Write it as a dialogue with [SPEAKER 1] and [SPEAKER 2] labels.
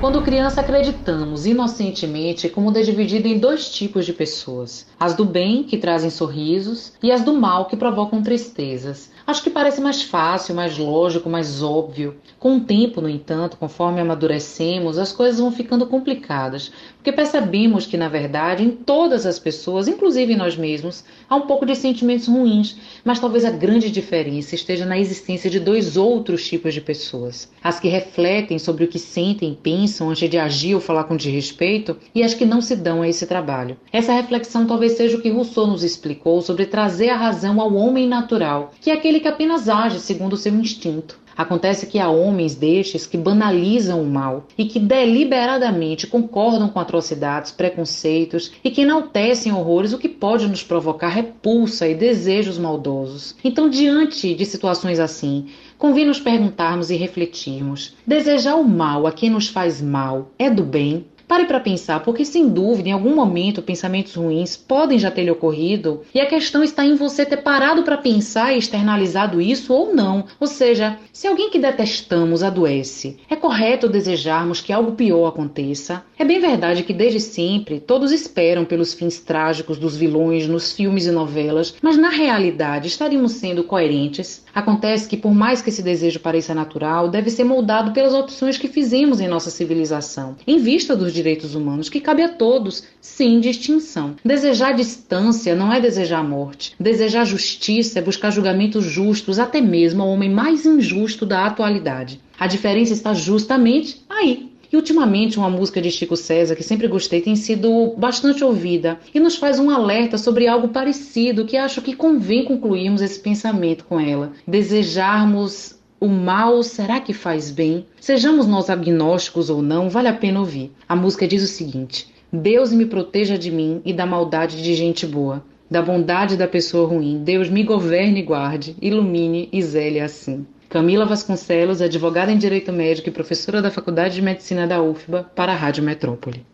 [SPEAKER 1] Quando criança, acreditamos inocentemente que o mundo é dividido em dois tipos de pessoas: as do bem, que trazem sorrisos, e as do mal, que provocam tristezas. Acho que parece mais fácil, mais lógico, mais óbvio. Com o tempo, no entanto, conforme amadurecemos, as coisas vão ficando complicadas, porque percebemos que, na verdade, em todas as pessoas, inclusive em nós mesmos, há um pouco de sentimentos ruins, mas talvez a grande diferença esteja na existência de dois outros tipos de pessoas: as que refletem sobre o que sentem e pensam antes de agir ou falar com desrespeito, e as que não se dão a esse trabalho. Essa reflexão talvez seja o que Rousseau nos explicou sobre trazer a razão ao homem natural, que é aquele que apenas age segundo o seu instinto. Acontece que há homens destes que banalizam o mal e que deliberadamente concordam com atrocidades, preconceitos e que enaltecem horrores, o que pode nos provocar repulsa e desejos maldosos. Então, diante de situações assim, convém nos perguntarmos e refletirmos: desejar o mal a quem nos faz mal é do bem? Pare para pensar, porque sem dúvida, em algum momento, pensamentos ruins podem já ter lhe ocorrido, e a questão está em você ter parado para pensar e externalizado isso ou não. Ou seja, se alguém que detestamos adoece, é correto desejarmos que algo pior aconteça? É bem verdade que desde sempre todos esperam pelos fins trágicos dos vilões nos filmes e novelas, mas na realidade estaríamos sendo coerentes? Acontece que, por mais que esse desejo pareça natural, deve ser moldado pelas opções que fizemos em nossa civilização, em vista dos direitos humanos que cabe a todos, sem distinção. Desejar distância não é desejar morte. Desejar justiça é buscar julgamentos justos, até mesmo ao homem mais injusto da atualidade. A diferença está justamente aí. E ultimamente uma música de Chico César que sempre gostei tem sido bastante ouvida e nos faz um alerta sobre algo parecido que acho que convém concluirmos esse pensamento com ela. Desejarmos o mal será que faz bem? Sejamos nós agnósticos ou não, vale a pena ouvir. A música diz o seguinte: Deus me proteja de mim e da maldade de gente boa, da bondade da pessoa ruim. Deus me governe e guarde, ilumine e zele assim. Camila Vasconcelos, advogada em Direito Médico e professora da Faculdade de Medicina da UFBA, para a Rádio Metrópole.